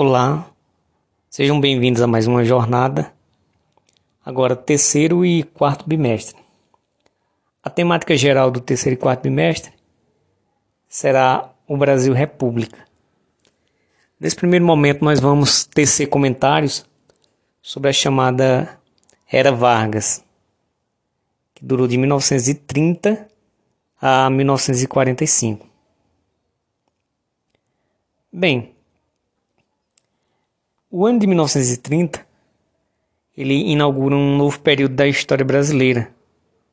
Olá, sejam bem-vindos a mais uma jornada, agora terceiro e quarto bimestre. A temática geral do terceiro e quarto bimestre será o Brasil República. Nesse primeiro momento, nós vamos tecer comentários sobre a chamada Era Vargas, que durou de 1930 a 1945. Bem, o ano de 1930 ele inaugura um novo período da história brasileira,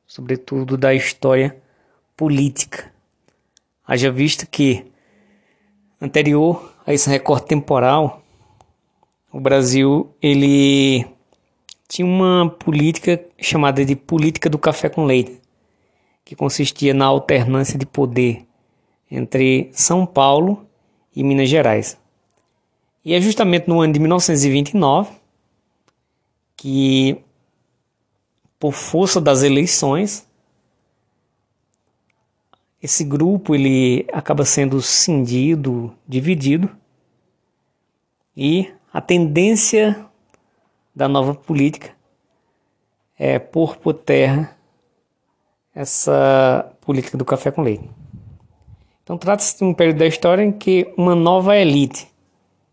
sobretudo da história política. Haja visto que anterior a esse recorte temporal, o Brasil ele tinha uma política chamada de política do café com leite, que consistia na alternância de poder entre São Paulo e Minas Gerais. E é justamente no ano de 1929 que, por força das eleições, esse grupo ele acaba sendo cindido, dividido, e a tendência da nova política é pôr por terra essa política do café com leite. Então trata-se de um período da história em que uma nova elite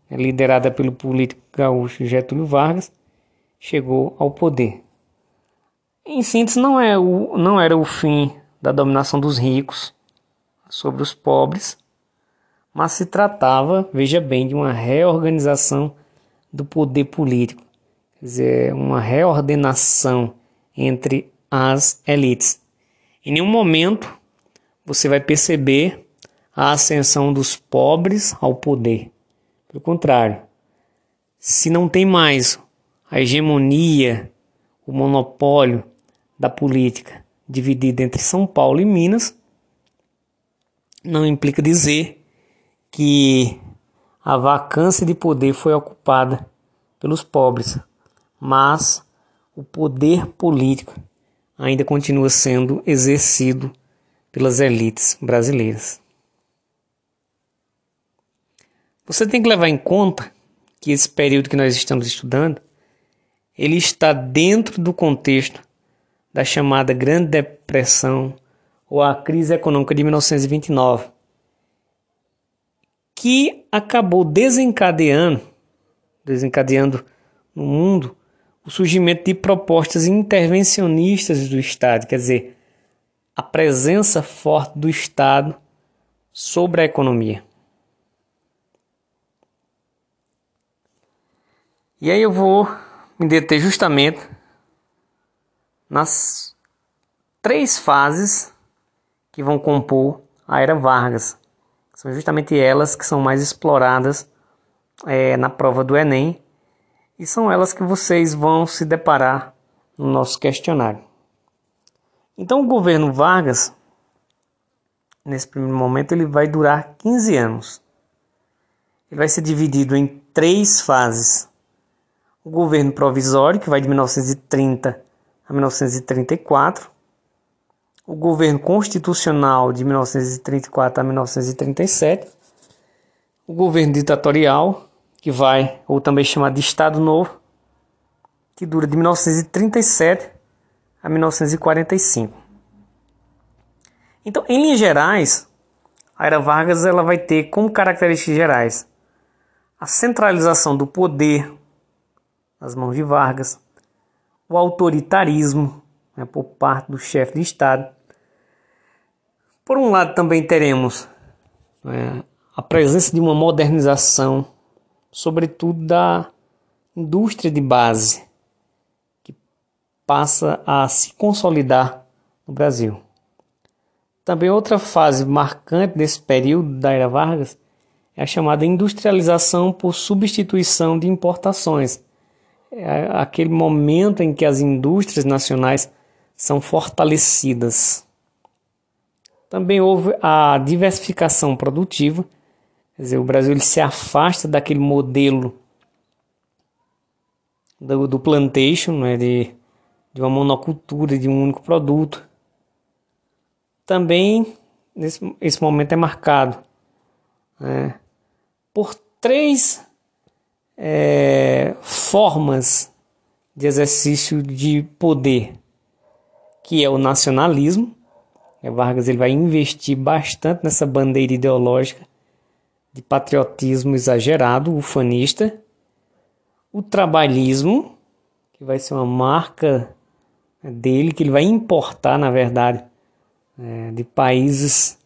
liderada pelo político gaúcho Getúlio Vargas, chegou ao poder. Em síntese, não, é o, não era o fim da dominação dos ricos sobre os pobres, mas se tratava, veja bem, de uma reorganização do poder político, quer dizer, uma reordenação entre as elites. Em nenhum momento você vai perceber a ascensão dos pobres ao poder. Pelo contrário, se não tem mais a hegemonia, o monopólio da política dividida entre São Paulo e Minas, não implica dizer que a vacância de poder foi ocupada pelos pobres, mas o poder político ainda continua sendo exercido pelas elites brasileiras. Você tem que levar em conta que esse período que nós estamos estudando, ele está dentro do contexto da chamada Grande Depressão ou a crise econômica de 1929, que acabou desencadeando, desencadeando no mundo o surgimento de propostas intervencionistas do Estado, quer dizer, a presença forte do Estado sobre a economia. E aí eu vou me deter justamente nas três fases que vão compor a Era Vargas. São justamente elas que são mais exploradas é, na prova do Enem e são elas que vocês vão se deparar no nosso questionário. Então o governo Vargas, nesse primeiro momento, ele vai durar 15 anos. Ele vai ser dividido em três fases o governo provisório, que vai de 1930 a 1934, o governo constitucional de 1934 a 1937, o governo ditatorial, que vai, ou também chamado de Estado Novo, que dura de 1937 a 1945. Então, em linhas gerais, a Era Vargas ela vai ter como características gerais a centralização do poder nas mãos de Vargas, o autoritarismo né, por parte do chefe de Estado. Por um lado, também teremos né, a presença de uma modernização, sobretudo da indústria de base, que passa a se consolidar no Brasil. Também outra fase marcante desse período da era Vargas é a chamada industrialização por substituição de importações é aquele momento em que as indústrias nacionais são fortalecidas. Também houve a diversificação produtiva, quer dizer, o Brasil se afasta daquele modelo do, do plantation, né, de, de uma monocultura, de um único produto. Também nesse, esse momento é marcado né, por três é, formas de exercício de poder, que é o nacionalismo. É, Vargas ele vai investir bastante nessa bandeira ideológica de patriotismo exagerado, ufanista. O trabalhismo, que vai ser uma marca dele, que ele vai importar, na verdade, é, de países.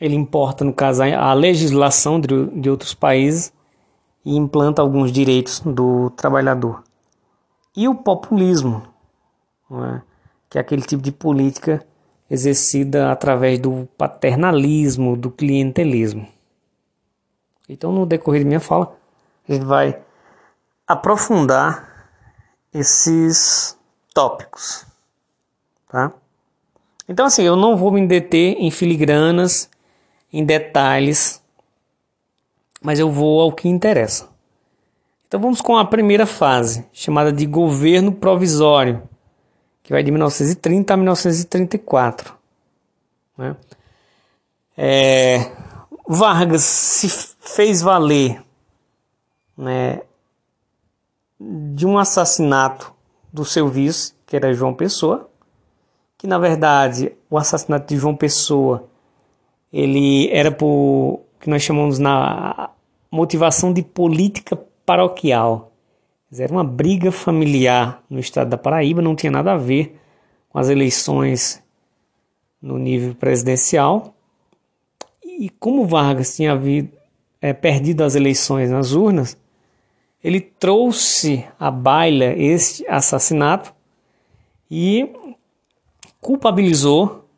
Ele importa, no caso, a legislação de, de outros países e implanta alguns direitos do trabalhador. E o populismo, é? que é aquele tipo de política exercida através do paternalismo, do clientelismo. Então, no decorrer da minha fala, a gente vai aprofundar esses tópicos, tá? Então, assim, eu não vou me deter em filigranas, em detalhes, mas eu vou ao que interessa. Então, vamos com a primeira fase, chamada de governo provisório, que vai de 1930 a 1934. Né? É, Vargas se fez valer né, de um assassinato do seu vice, que era João Pessoa, que na verdade o assassinato de João Pessoa ele era por que nós chamamos na motivação de política paroquial. Era uma briga familiar no estado da Paraíba, não tinha nada a ver com as eleições no nível presidencial. E como Vargas tinha havido, é, perdido as eleições nas urnas, ele trouxe à baila este assassinato e culpabilizou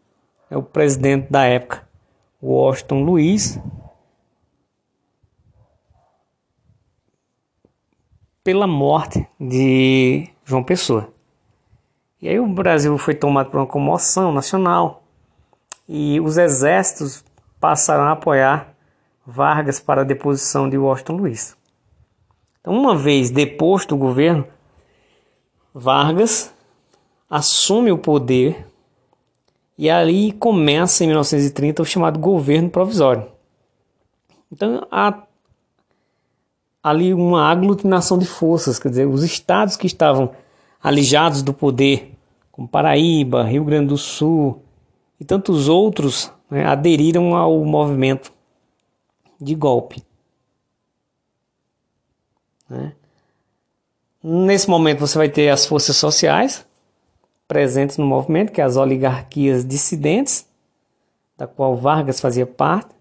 é, o presidente da época, Washington Luiz, pela morte de João Pessoa. E aí o Brasil foi tomado por uma comoção nacional e os exércitos passaram a apoiar Vargas para a deposição de Washington Luiz. Então, uma vez deposto o governo, Vargas assume o poder e ali começa em 1930 o chamado governo provisório. Então há ali uma aglutinação de forças, quer dizer, os estados que estavam alijados do poder, como Paraíba, Rio Grande do Sul e tantos outros, né, aderiram ao movimento de golpe. Né? Nesse momento você vai ter as forças sociais presentes no movimento, que é as oligarquias dissidentes, da qual Vargas fazia parte,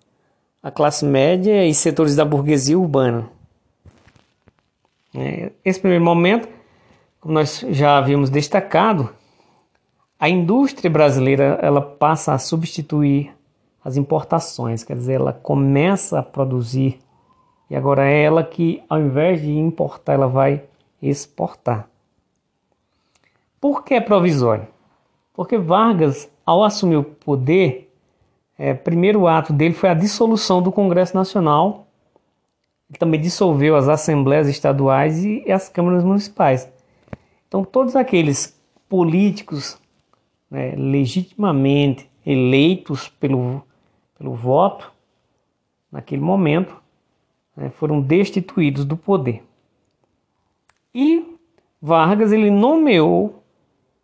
a classe média e setores da burguesia urbana. É, esse primeiro momento, como nós já havíamos destacado, a indústria brasileira ela passa a substituir as importações, quer dizer, ela começa a produzir e agora é ela que, ao invés de importar, ela vai exportar. Por que é provisório? Porque Vargas, ao assumir o poder, é, primeiro ato dele foi a dissolução do Congresso Nacional. Também dissolveu as assembleias estaduais e as câmaras municipais. Então, todos aqueles políticos né, legitimamente eleitos pelo, pelo voto, naquele momento, né, foram destituídos do poder. E Vargas ele nomeou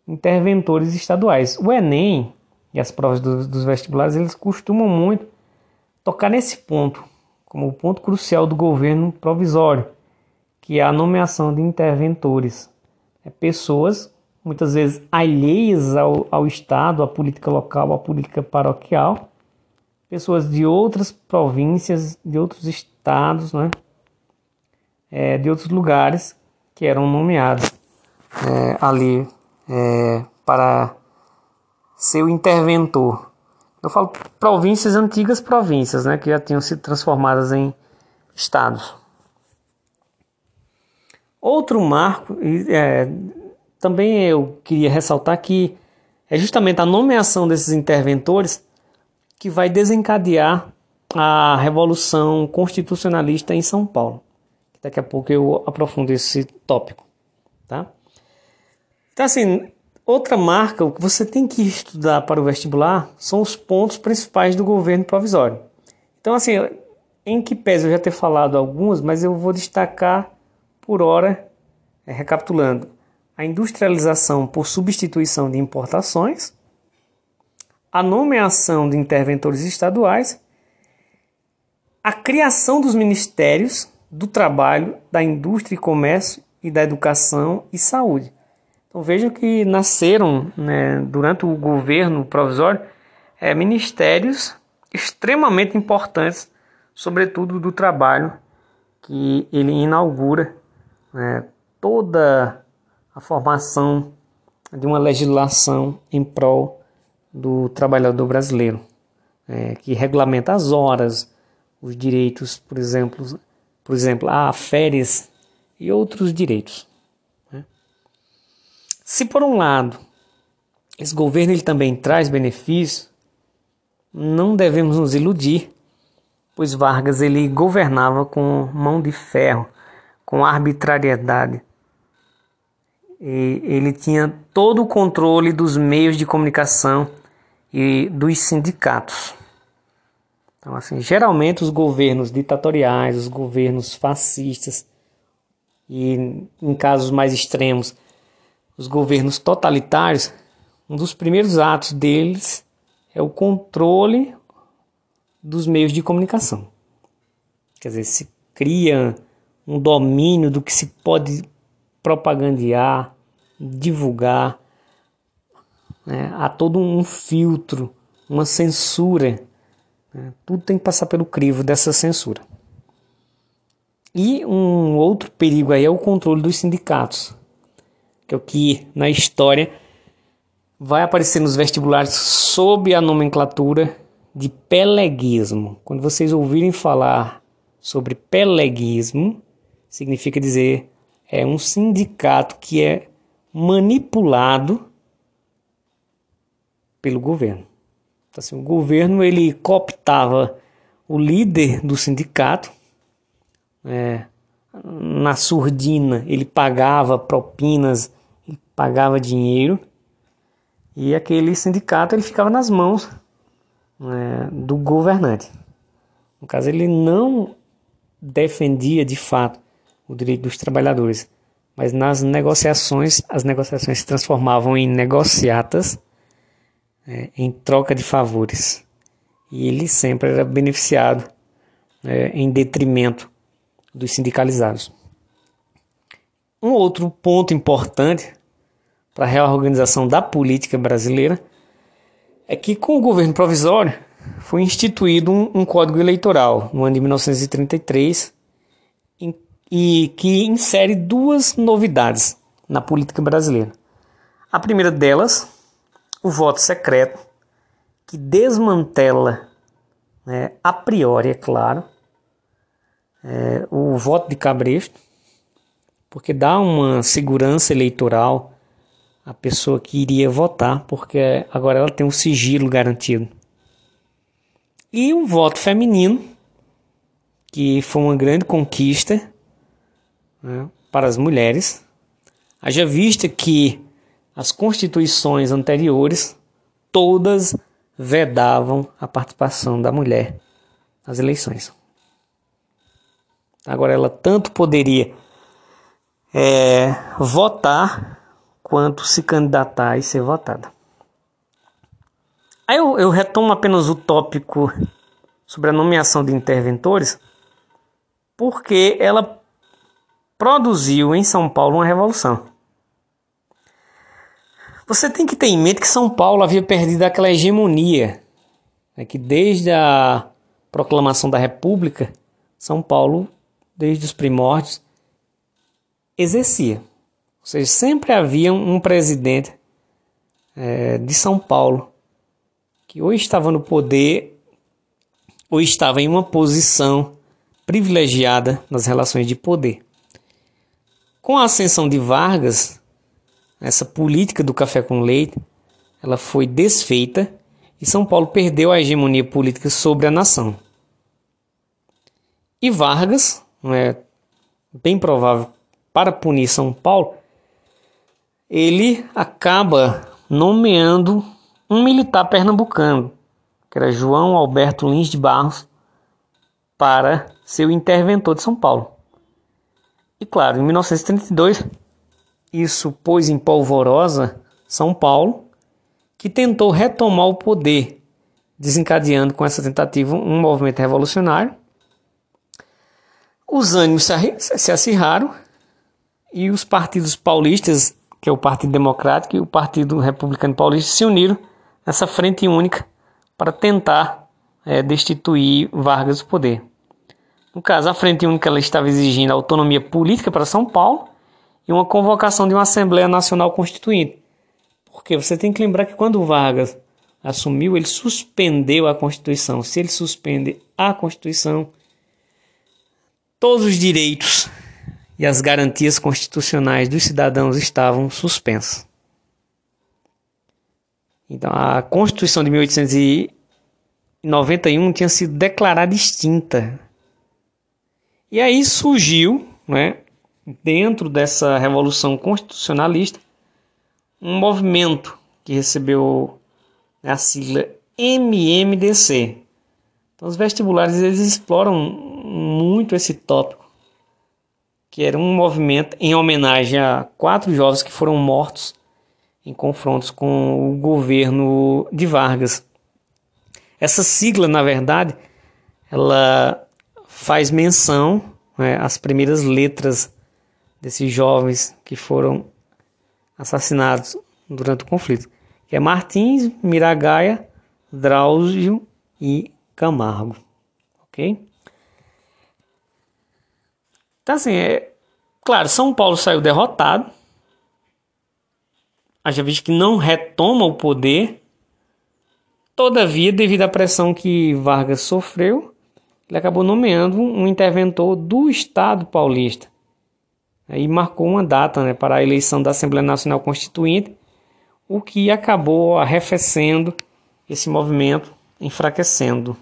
interventores estaduais. O Enem e as provas dos, dos vestibulares eles costumam muito tocar nesse ponto, como o ponto crucial do governo provisório, que é a nomeação de interventores. É pessoas muitas vezes alheias ao, ao Estado, à política local, à política paroquial, pessoas de outras províncias, de outros estados, né? É, de outros lugares que eram nomeados é, ali é, para ser o interventor. Eu falo províncias, antigas províncias, né, que já tinham sido transformadas em estados. Outro marco, é, também eu queria ressaltar que é justamente a nomeação desses interventores que vai desencadear a Revolução Constitucionalista em São Paulo. Daqui a pouco eu aprofundo esse tópico, tá? Então, assim, outra marca, que você tem que estudar para o vestibular são os pontos principais do governo provisório. Então, assim, em que pese eu já ter falado algumas, mas eu vou destacar por hora, é, recapitulando, a industrialização por substituição de importações, a nomeação de interventores estaduais, a criação dos ministérios do trabalho, da indústria e comércio e da educação e saúde. Então vejam que nasceram né, durante o governo provisório é, ministérios extremamente importantes, sobretudo do trabalho, que ele inaugura né, toda a formação de uma legislação em prol do trabalhador brasileiro, é, que regulamenta as horas, os direitos, por exemplo, por exemplo, a férias e outros direitos. Se por um lado esse governo ele também traz benefícios, não devemos nos iludir, pois Vargas ele governava com mão de ferro, com arbitrariedade. E ele tinha todo o controle dos meios de comunicação e dos sindicatos. Então, assim, geralmente os governos ditatoriais, os governos fascistas e, em casos mais extremos, os governos totalitários, um dos primeiros atos deles é o controle dos meios de comunicação. Quer dizer, se cria um domínio do que se pode propagandear, divulgar, né? há todo um filtro, uma censura. Né? Tudo tem que passar pelo crivo dessa censura. E um outro perigo aí é o controle dos sindicatos, que é o que na história vai aparecer nos vestibulares sob a nomenclatura de peleguismo. Quando vocês ouvirem falar sobre peleguismo, significa dizer é um sindicato que é manipulado pelo governo. Então, assim, o governo ele cooptava o líder do sindicato, é, na surdina ele pagava propinas, pagava dinheiro e aquele sindicato ele ficava nas mãos né, do governante. No caso, ele não defendia de fato o direito dos trabalhadores, mas nas negociações, as negociações se transformavam em negociatas é, em troca de favores. E ele sempre era beneficiado é, em detrimento dos sindicalizados. Um outro ponto importante para a reorganização da política brasileira é que, com o governo provisório, foi instituído um, um código eleitoral no ano de 1933 em, e que insere duas novidades na política brasileira. A primeira delas, o voto secreto, que desmantela, né, a priori, é claro, é, o voto de cabresto, porque dá uma segurança eleitoral a pessoa que iria votar, porque agora ela tem um sigilo garantido. E o voto feminino, que foi uma grande conquista né, para as mulheres, haja vista que as constituições anteriores todas vedavam a participação da mulher nas eleições. Agora ela tanto poderia é, votar quanto se candidatar e ser votada. Aí eu, eu retomo apenas o tópico sobre a nomeação de interventores, porque ela produziu em São Paulo uma revolução. Você tem que ter em mente que São Paulo havia perdido aquela hegemonia, né, que desde a proclamação da República, São Paulo, desde os primórdios, exercia. Ou seja, sempre havia um presidente é, de São Paulo que ou estava no poder ou estava em uma posição privilegiada nas relações de poder. Com a ascensão de Vargas, essa política do café com leite, ela foi desfeita e São Paulo perdeu a hegemonia política sobre a nação. E Vargas, é bem provável para punir São Paulo, ele acaba nomeando um militar pernambucano, que era João Alberto Lins de Barros, para ser o interventor de São Paulo. E claro, em 1932, isso pôs em polvorosa São Paulo, que tentou retomar o poder, desencadeando com essa tentativa um movimento revolucionário. Os ânimos se acirraram e os partidos paulistas, que é o Partido Democrático e o Partido Republicano Paulista, se uniram nessa frente única para tentar é, destituir Vargas do poder. No caso, a Frente Única ela estava exigindo autonomia política para São Paulo e uma convocação de uma Assembleia Nacional Constituinte. Porque você tem que lembrar que quando Vargas assumiu, ele suspendeu a Constituição. Se ele suspende a Constituição, todos os direitos e as garantias constitucionais dos cidadãos estavam suspensos. Então, a Constituição de 1891 tinha sido declarada extinta. E aí surgiu, né, dentro dessa revolução constitucionalista, um movimento que recebeu a sigla MMDC. Então, os vestibulares eles exploram muito esse tópico, que era um movimento em homenagem a quatro jovens que foram mortos em confrontos com o governo de Vargas. Essa sigla, na verdade, ela faz menção né, às primeiras letras desses jovens que foram assassinados durante o conflito, que é Martins, Miragaia, Drauzio e Camargo, ok? Então assim, é claro, São Paulo saiu derrotado, haja visto que não retoma o poder, todavia, devido à pressão que Vargas sofreu, ele acabou nomeando um interventor do Estado paulista. E marcou uma data né, para a eleição da Assembleia Nacional Constituinte, o que acabou arrefecendo esse movimento, enfraquecendo.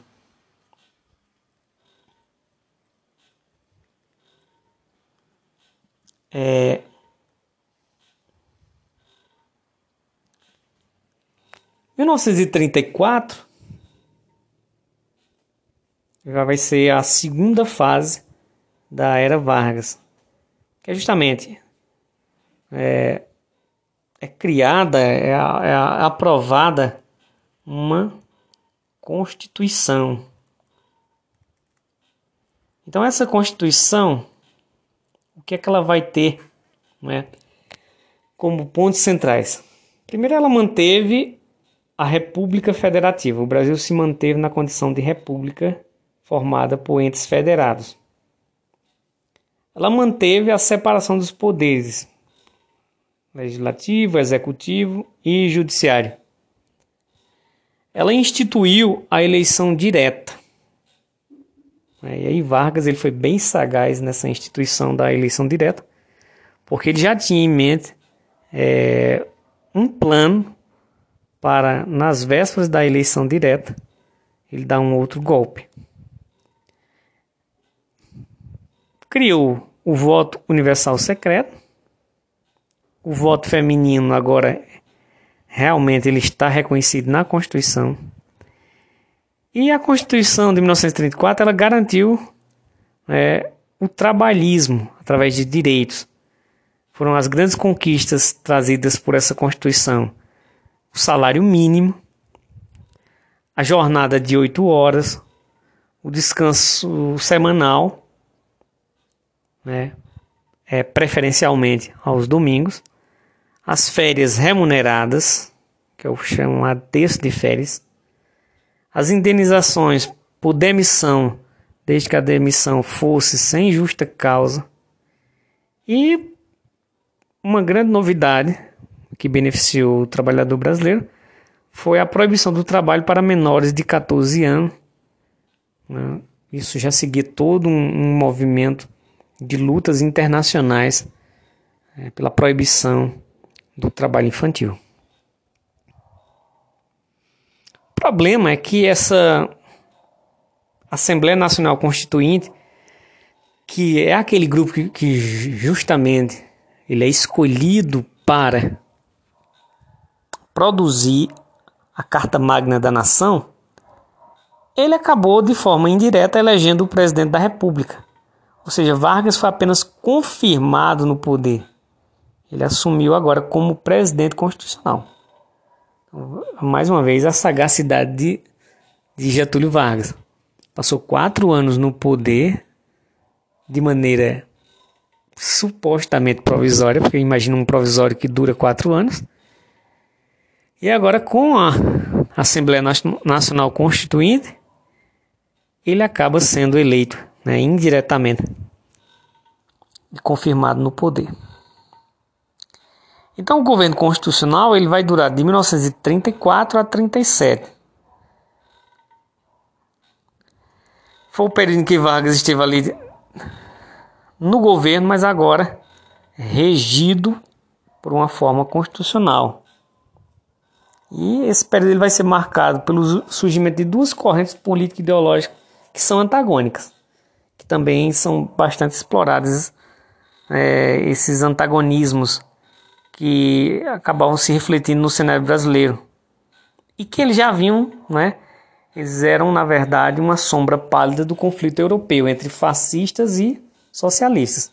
É... Em 1934, já vai ser a segunda fase da era Vargas, que é justamente é, é criada, é, é aprovada uma Constituição. Então essa Constituição, que é que ela vai ter, né, como pontos centrais? Primeiro, ela manteve a República Federativa. O Brasil se manteve na condição de república formada por entes federados. Ela manteve a separação dos poderes legislativo, executivo e judiciário. Ela instituiu a eleição direta. E aí Vargas ele foi bem sagaz nessa instituição da eleição direta, porque ele já tinha em mente é, um plano para, nas vésperas da eleição direta, ele dar um outro golpe. criou o voto universal secreto. O voto feminino agora realmente ele está reconhecido na Constituição. E a Constituição de 1934 ela garantiu é, o trabalhismo através de direitos. Foram as grandes conquistas trazidas por essa Constituição. O salário mínimo, a jornada de oito horas, o descanso semanal né, é, preferencialmente aos domingos, as férias remuneradas, que eu chamo a texto de férias, as indenizações por demissão, desde que a demissão fosse sem justa causa, e uma grande novidade que beneficiou o trabalhador brasileiro foi a proibição do trabalho para menores de 14 anos. Né? Isso já seguia todo um, movimento de lutas internacionais é, pela proibição do trabalho infantil. O problema é que essa Assembleia Nacional Constituinte, que é aquele grupo que, que justamente ele é escolhido para produzir a Carta Magna da Nação, ele acabou de forma indireta elegendo o presidente da República. Ou seja, Vargas foi apenas confirmado no poder. Ele assumiu agora como presidente constitucional. Mais uma vez, a sagacidade de, de Getúlio Vargas. Passou quatro anos no poder de maneira supostamente provisória, porque imagina um provisório que dura quatro anos. E agora, com a Assembleia Nacional Constituinte, ele acaba sendo eleito né, indiretamente e confirmado no poder. Então, o governo constitucional ele vai durar de 1934 a 37. Foi o período em que Vargas esteve ali no governo, mas agora regido por uma forma constitucional. E esse período ele vai ser marcado pelo surgimento de duas correntes políticas ideológicas que são antagônicas, que também são bastante exploradas, é, esses antagonismos que acabavam se refletindo no cenário brasileiro e que eles já vinham, né? Eles eram, na verdade, uma sombra pálida do conflito europeu entre fascistas e socialistas.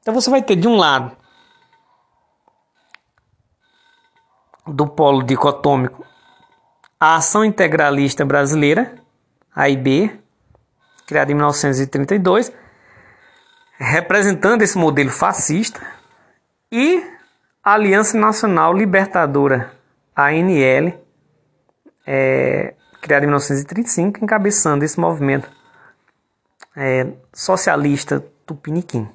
Então você vai ter de um lado do polo dicotômico a ação integralista brasileira, AIB, criada em 1932, representando esse modelo fascista, e a Aliança Nacional Libertadora, ANL, é, criada em 1935, encabeçando esse movimento é, socialista tupiniquim.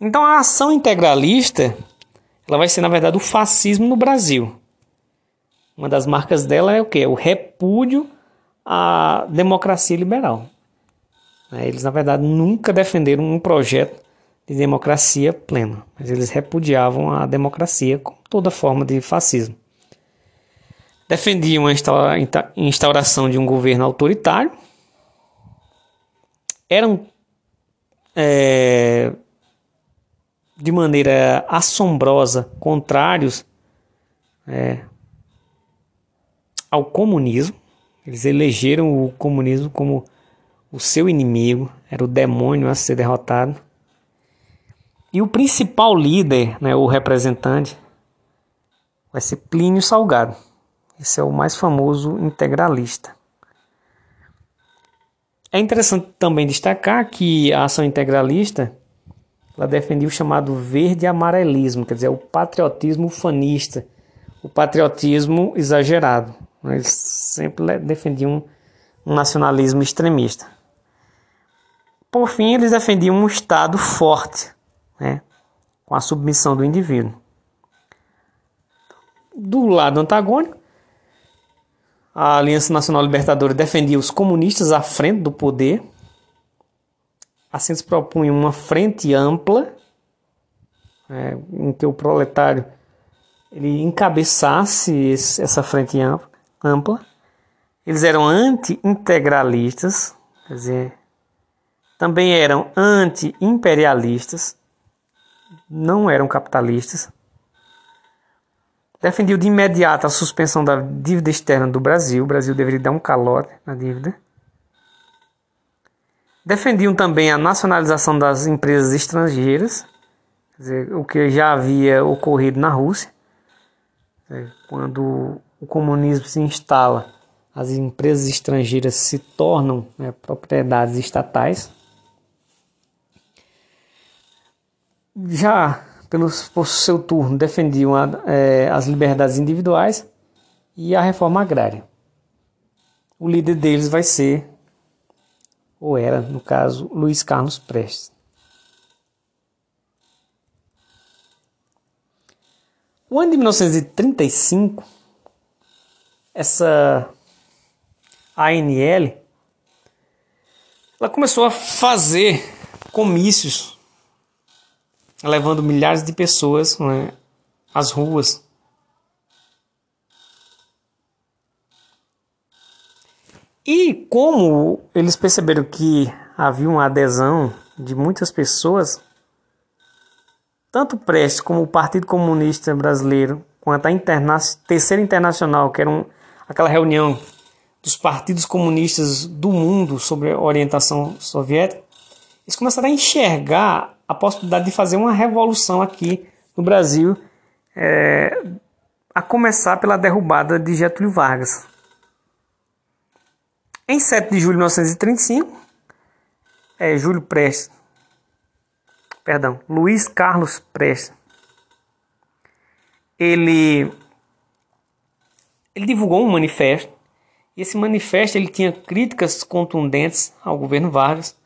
Então a ação integralista ela vai ser na verdade o fascismo no Brasil. Uma das marcas dela é o que? O repúdio à democracia liberal. É, eles na verdade nunca defenderam um projeto de democracia plena, mas eles repudiavam a democracia como toda forma de fascismo. Defendiam a instauração de um governo autoritário eram é, de maneira assombrosa contrários é, ao comunismo. Eles elegeram o comunismo como o seu inimigo, era o demônio a ser derrotado. E o principal líder, né, o representante, vai ser Plínio Salgado. Esse é o mais famoso integralista. É interessante também destacar que a ação integralista ela defendia o chamado verde amarelismo, quer dizer, o patriotismo fanista, o patriotismo exagerado. Eles sempre defendiam um nacionalismo extremista. Por fim, eles defendiam um Estado forte, né, com a submissão do indivíduo. Do lado antagônico, a Aliança Nacional Libertadora defendia os comunistas à frente do poder. Assim se propunha uma frente ampla, é, em que o proletário ele encabeçasse esse, essa frente ampla. Eles eram anti-integralistas, quer dizer, também eram anti-imperialistas, não eram capitalistas defendiu de imediato a suspensão da dívida externa do Brasil. O Brasil deveria dar um calote na dívida. Defendiam também a nacionalização das empresas estrangeiras, dizer, o que já havia ocorrido na Rússia. Quando o comunismo se instala, as empresas estrangeiras se tornam né, propriedades estatais. Já pelo, por seu turno, defendiam a, é, as liberdades individuais e a reforma agrária. O líder deles vai ser, ou era, no caso, Luiz Carlos Prestes. O ano de 1935, essa ANL, ela começou a fazer comícios levando milhares de pessoas né, às ruas. E como eles perceberam que havia uma adesão de muitas pessoas, tanto Prestes como o Partido Comunista Brasileiro, quanto a Interna Terceira Internacional, que era um, aquela reunião dos partidos comunistas do mundo sobre orientação soviética, eles começaram a enxergar a possibilidade de fazer uma revolução aqui no Brasil, é, a começar pela derrubada de Getúlio Vargas. Em 7 de julho de 1935, é, Júlio Prestes, perdão, Luiz Carlos Prestes, ele, ele divulgou um manifesto e esse manifesto ele tinha críticas contundentes ao governo Vargas.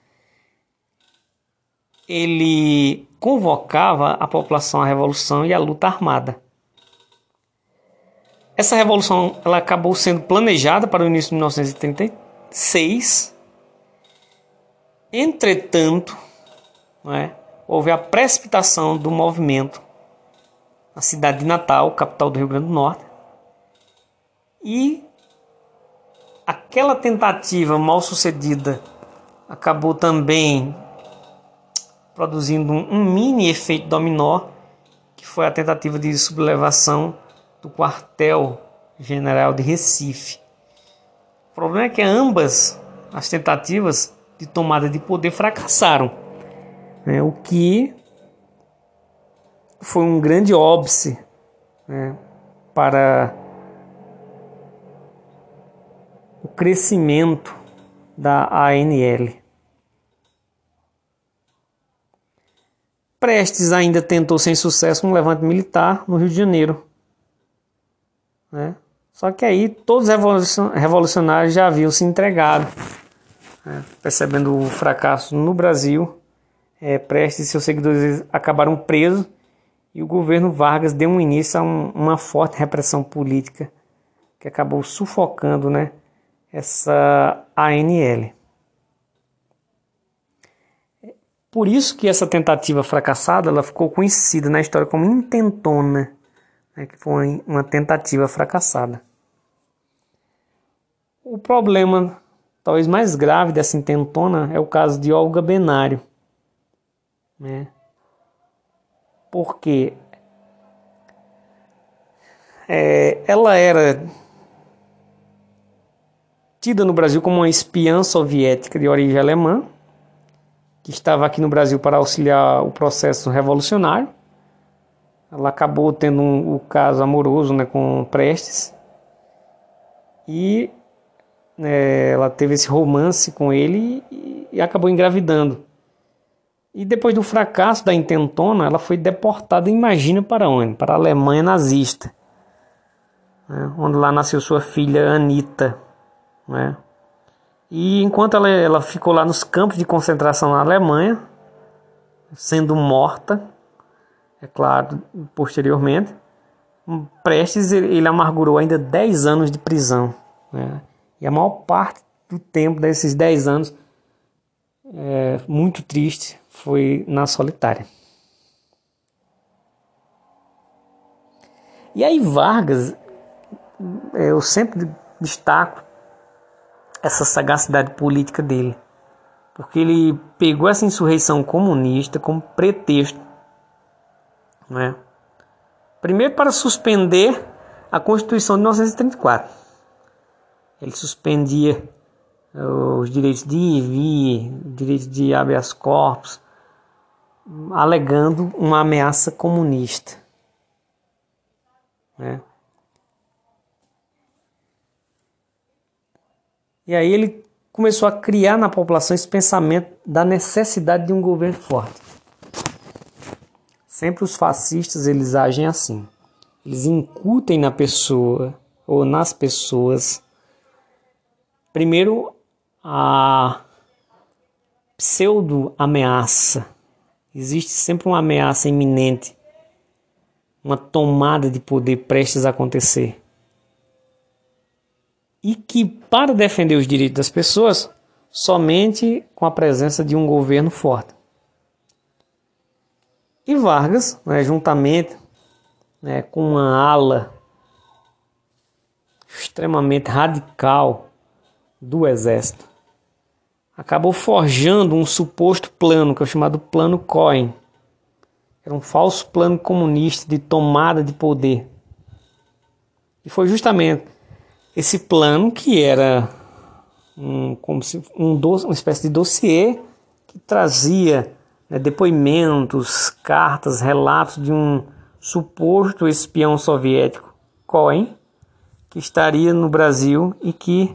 Ele convocava a população à revolução e à luta armada. Essa revolução ela acabou sendo planejada para o início de 1936. Entretanto, é, houve a precipitação do movimento na cidade de Natal, capital do Rio Grande do Norte, e aquela tentativa mal sucedida acabou também produzindo um, mini efeito dominó, que foi a tentativa de sublevação do quartel general de Recife. O problema é que ambas as tentativas de tomada de poder fracassaram, né? o que foi um grande óbice né? para o crescimento da ANL. Prestes ainda tentou sem sucesso um levante militar no Rio de Janeiro. Né? Só que aí todos os revolucionários já haviam se entregado. Né? Percebendo o fracasso no Brasil, é, Prestes e seus seguidores acabaram presos e o governo Vargas deu um início a um, uma forte repressão política que acabou sufocando né, essa ANL. Por isso que essa tentativa fracassada ela ficou conhecida na história como intentona, né, que foi uma tentativa fracassada. O problema talvez mais grave dessa intentona é o caso de Olga Benário. Né? Porque é, ela era tida no Brasil como uma espiã soviética de origem alemã, que estava aqui no Brasil para auxiliar o processo revolucionário. Ela acabou tendo um, o caso amoroso né, com Prestes e né, ela teve esse romance com ele e, e acabou engravidando. E depois do fracasso da intentona, ela foi deportada, imagina para onde? Para a Alemanha nazista, né, onde lá nasceu sua filha Anita né? E enquanto ela, ela ficou lá nos campos de concentração na Alemanha, sendo morta, é claro, posteriormente, Prestes ele amargurou ainda 10 anos de prisão. Né? E a maior parte do tempo desses 10 anos, é, muito triste, foi na solitária. E aí Vargas, eu sempre destaco essa sagacidade política dele. Porque ele pegou essa insurreição comunista como pretexto. Né? Primeiro, para suspender a Constituição de 1934. Ele suspendia eh, os direitos de ir e vir, direitos de habeas corpus, alegando uma ameaça comunista. Né? E aí ele começou a criar na população esse pensamento da necessidade de um governo forte. Sempre os fascistas eles agem assim. Eles incutem na pessoa ou nas pessoas primeiro a pseudo ameaça. Existe sempre uma ameaça iminente, uma tomada de poder prestes a acontecer e que, para defender os direitos das pessoas, somente com a presença de um governo forte. E Vargas, né, juntamente né, com uma ala extremamente radical do exército, acabou forjando um suposto plano, que é o chamado Plano Cohen. Era um falso plano comunista de tomada de poder. E foi justamente esse plano que era um, como se, um, uma espécie de dossiê que trazia né, depoimentos, cartas, relatos de um suposto espião soviético, Cohen, que estaria no Brasil e que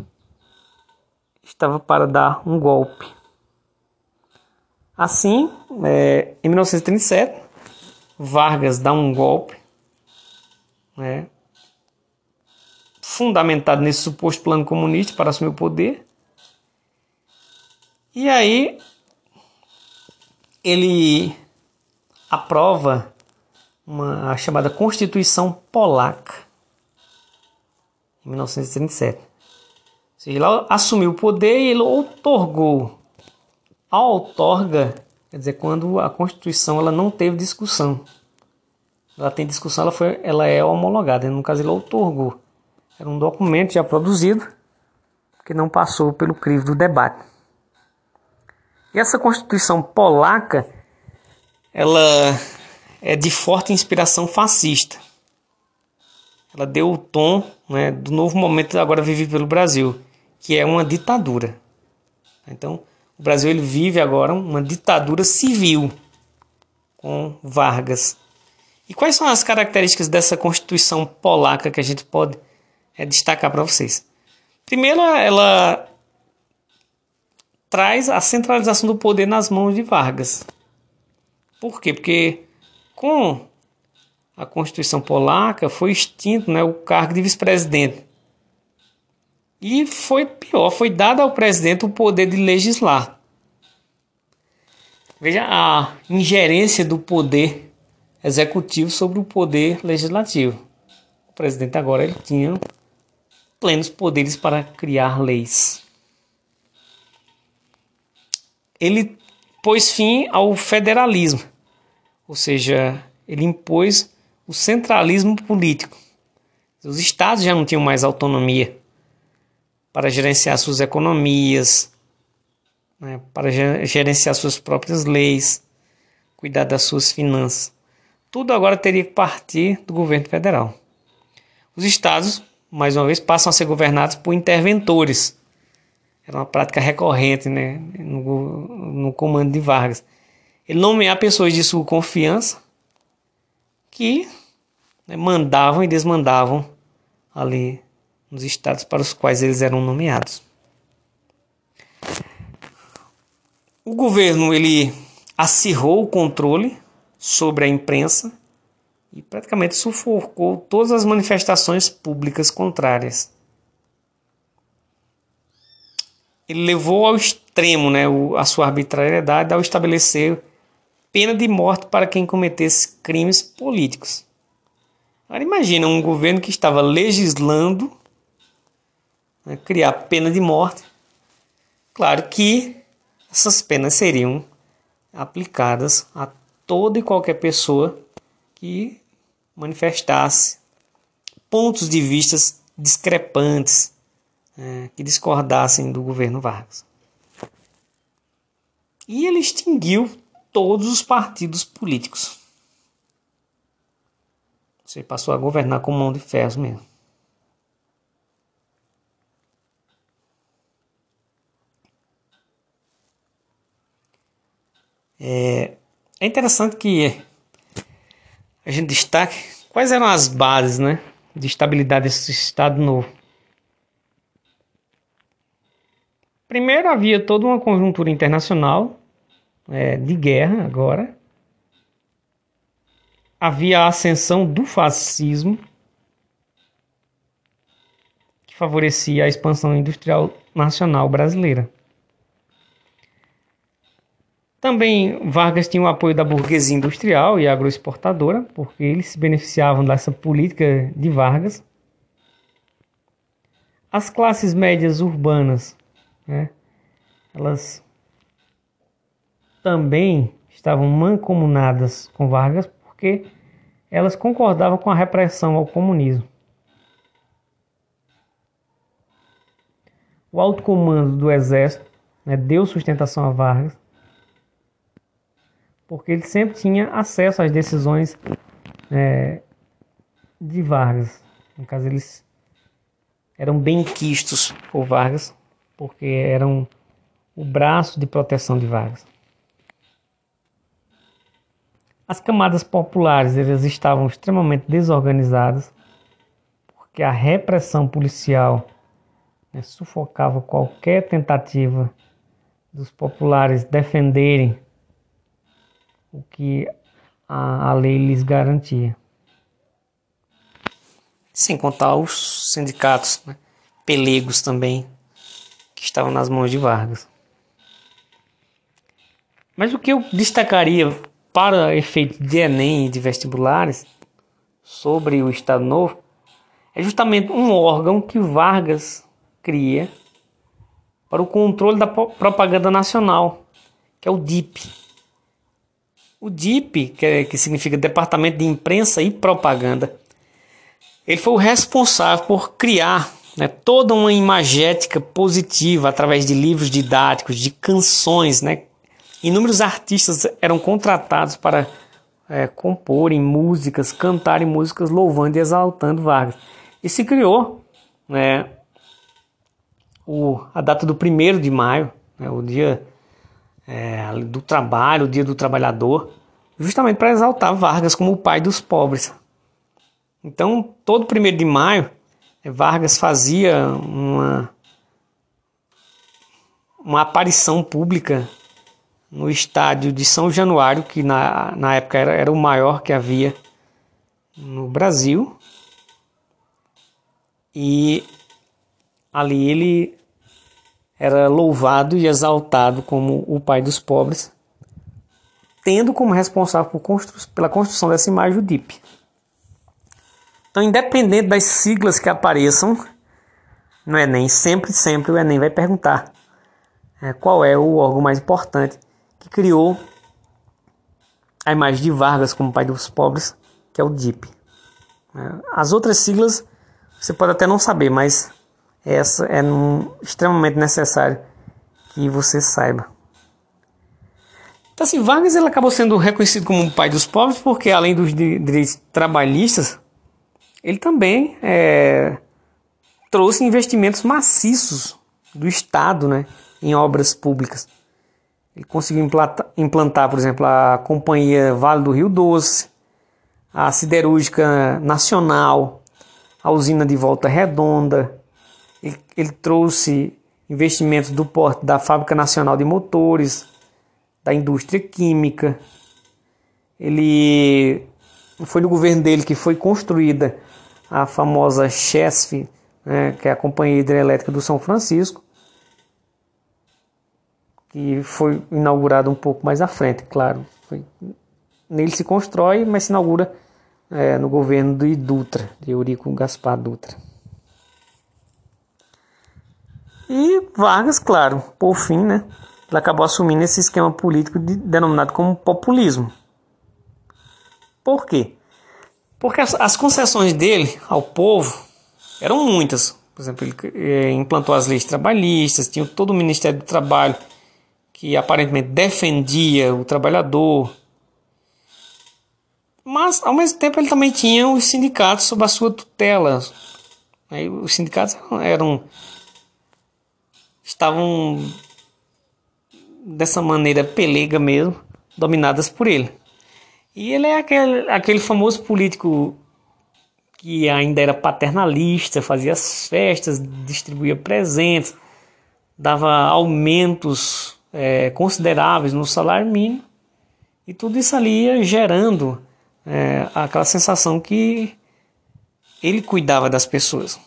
estava para dar um golpe. Assim, é, em 1937, Vargas dá um golpe, né, fundamentado nesse suposto plano comunista para assumir o poder. E aí ele aprova uma a chamada Constituição Polaca em 1937. Ou seja, ele assumiu o poder e ele outorgou. A outorga, quer dizer, quando a Constituição ela não teve discussão. Ela tem discussão, ela, foi, ela é homologada. No caso, ele outorgou. Era um documento já produzido que não passou pelo crivo do debate. E essa Constituição polaca, ela é de forte inspiração fascista. Ela deu o tom né, do novo momento agora vivido pelo Brasil, que é uma ditadura. Então, o Brasil ele vive agora uma ditadura civil com Vargas. E quais são as características dessa Constituição polaca que a gente pode é, destacar para vocês. Primeiro, ela traz a centralização do poder nas mãos de Vargas. Por quê? Porque com a Constituição Polaca foi extinto né, o cargo de vice-presidente. E foi pior, foi dado ao presidente o poder de legislar. Veja a ingerência do poder executivo sobre o poder legislativo. O presidente agora ele tinha plenos poderes para criar leis. Ele pôs fim ao federalismo, ou seja, ele impôs o centralismo político. Os estados já não tinham mais autonomia para gerenciar suas economias, né, para gerenciar suas próprias leis, cuidar das suas finanças. Tudo agora teria que partir do governo federal. Os estados mais uma vez, passam a ser governados por interventores. Era uma prática recorrente né, no, no comando de Vargas. Ele nomear pessoas de sua confiança que né, mandavam e desmandavam ali nos estados para os quais eles eram nomeados. O governo ele acirrou o controle sobre a imprensa e praticamente sufocou todas as manifestações públicas contrárias. Ele levou ao extremo né, a sua arbitrariedade ao estabelecer pena de morte para quem cometesse crimes políticos. Agora imagina um governo que estava legislando né, criar pena de morte. Claro que essas penas seriam aplicadas a toda e qualquer pessoa que manifestasse pontos de vistas discrepantes é, que discordassem do governo Vargas. E ele extinguiu todos os partidos políticos. Você passou a governar com mão de ferro mesmo. É, é interessante que a gente destaque quais eram as bases né, de estabilidade desse Estado novo. Primeiro, havia toda uma conjuntura internacional é, de guerra agora. Havia a ascensão do fascismo, que favorecia a expansão industrial nacional brasileira. Também Vargas tinha o apoio da burguesia industrial e agroexportadora, porque eles se beneficiavam dessa política de Vargas. As classes médias urbanas, né, elas também estavam mancomunadas com Vargas, porque elas concordavam com a repressão ao comunismo. O alto comando do exército né, deu sustentação a Vargas porque ele sempre tinha acesso às decisões é, de Vargas. No caso, eles eram bem quistos por Vargas, porque eram o braço de proteção de Vargas. As camadas populares elas estavam extremamente desorganizadas, porque a repressão policial né, sufocava qualquer tentativa dos populares defenderem o que a, a lei lhes garantia. Sem contar os sindicatos né, pelegos também, que estavam nas mãos de Vargas. Mas o que eu destacaria para efeito de Enem e de vestibulares sobre o Estado Novo é justamente um órgão que Vargas cria para o controle da propaganda nacional, que é o DIP. O DIP, que, é, que significa Departamento de Imprensa e Propaganda, ele foi o responsável por criar né, toda uma imagética positiva através de livros didáticos, de canções. Né? Inúmeros artistas eram contratados para é, comporem músicas, cantarem músicas louvando e exaltando Vargas. E se criou né, o, a data do 1 de maio, né, o dia é, do trabalho, o dia do trabalhador, justamente para exaltar Vargas como o pai dos pobres. Então, todo primeiro de maio, é, Vargas fazia uma, uma aparição pública no estádio de São Januário, que na, na época era, era o maior que havia no Brasil. E ali ele era louvado e exaltado como o pai dos pobres, tendo como responsável constru pela construção dessa imagem o DIP. Então, independente das siglas que apareçam no Enem, sempre, sempre o Enem vai perguntar é, qual é o órgão mais importante que criou a imagem de Vargas como pai dos pobres, que é o DIP. É, as outras siglas você pode até não saber, mas essa é extremamente necessário que você saiba. Então, assim, Vargas ele acabou sendo reconhecido como o pai dos pobres porque, além dos direitos trabalhistas, ele também é, trouxe investimentos maciços do Estado né, em obras públicas. Ele conseguiu implantar, implantar, por exemplo, a Companhia Vale do Rio Doce, a Siderúrgica Nacional, a usina de Volta Redonda, ele, ele trouxe investimentos do porte da Fábrica Nacional de Motores, da indústria química. Ele foi no governo dele que foi construída a famosa CHESF, né, que é a Companhia Hidrelétrica do São Francisco, que foi inaugurada um pouco mais à frente, claro. Foi, nele se constrói, mas se inaugura é, no governo de Dutra, de Eurico Gaspar Dutra. E Vargas, claro, por fim, né, ele acabou assumindo esse esquema político de, denominado como populismo. Por quê? Porque as, as, concessões dele ao povo eram muitas. Por exemplo, ele eh, implantou as leis trabalhistas, tinha todo o Ministério do Trabalho que aparentemente defendia o trabalhador. Mas, ao mesmo tempo, ele também tinha os sindicatos sob a sua tutela. Aí, os sindicatos eram estavam dessa maneira pelega mesmo, dominadas por ele. E ele é aquele, aquele famoso político que ainda era paternalista, fazia as festas, distribuía presentes, dava aumentos é, consideráveis no salário mínimo, e tudo isso ali ia gerando é, aquela sensação que ele cuidava das pessoas.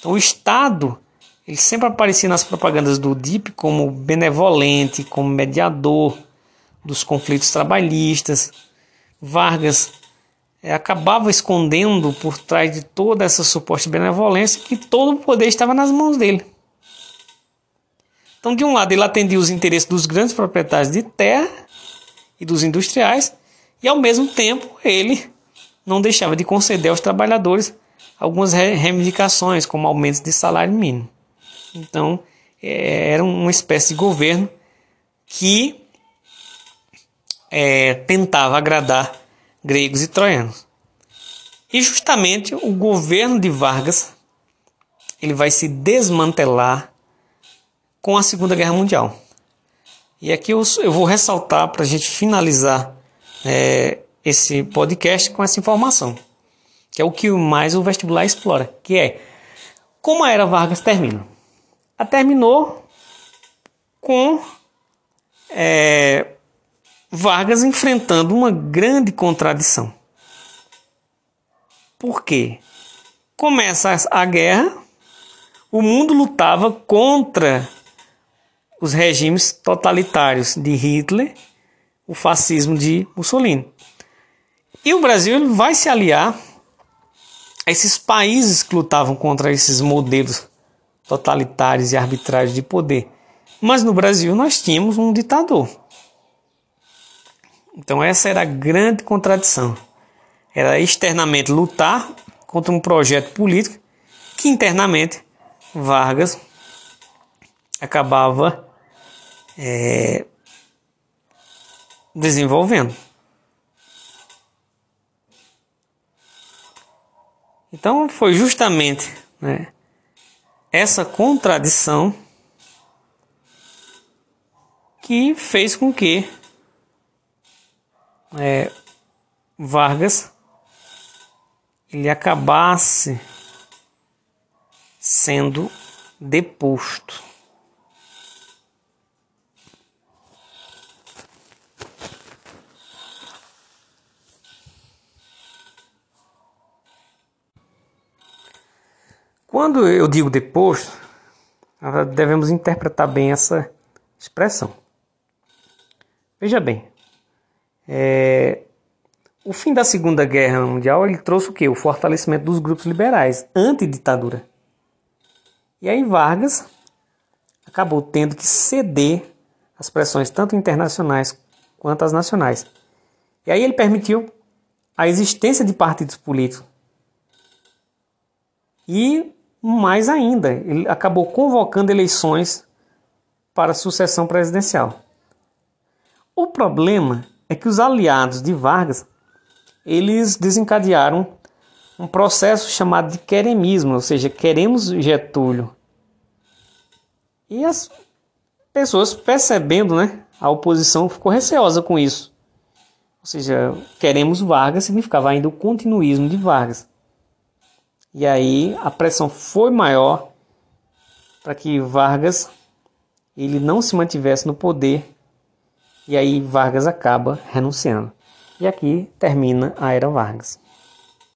Então o Estado ele sempre aparecia nas propagandas do DIP como benevolente, como mediador dos conflitos trabalhistas. Vargas é, acabava escondendo por trás de toda essa suposta benevolência que todo o poder estava nas mãos dele. Então, de um lado, ele atendia os interesses dos grandes proprietários de terra e dos industriais, e ao mesmo tempo ele não deixava de conceder aos trabalhadores algumas reivindicações, como aumentos de salário mínimo. Então, é, era uma espécie de governo que é, tentava agradar gregos e troianos. E justamente o governo de Vargas ele vai se desmantelar com a Segunda Guerra Mundial. E aqui eu, eu vou ressaltar para a gente finalizar é, esse podcast com essa informação, que é o que mais o vestibular explora, que é como a era Vargas termina. A terminou com é, Vargas enfrentando uma grande contradição. Por quê? Começa a guerra, o mundo lutava contra os regimes totalitários de Hitler, o fascismo de Mussolini. E o Brasil vai se aliar a esses países que lutavam contra esses modelos totalitários e arbitrários de poder. Mas no Brasil nós tínhamos um ditador. Então essa era a grande contradição. Era externamente lutar contra um projeto político que internamente Vargas acabava é, desenvolvendo. Então foi justamente né, essa contradição que fez com que é, Vargas ele acabasse sendo deposto. Quando eu digo deposto, devemos interpretar bem essa expressão. Veja bem, é, o fim da Segunda Guerra Mundial ele trouxe o que? O fortalecimento dos grupos liberais, anti-ditadura. E aí Vargas acabou tendo que ceder às pressões tanto internacionais quanto as nacionais. E aí ele permitiu a existência de partidos políticos. E mais ainda, ele acabou convocando eleições para sucessão presidencial. O problema é que os aliados de Vargas eles desencadearam um processo chamado de queremismo, ou seja, queremos Getúlio. E as pessoas percebendo, né, a oposição ficou receosa com isso. Ou seja, queremos Vargas significava ainda o continuismo de Vargas. E aí a pressão foi maior para que Vargas ele não se mantivesse no poder. E aí Vargas acaba renunciando. E aqui termina a Era Vargas.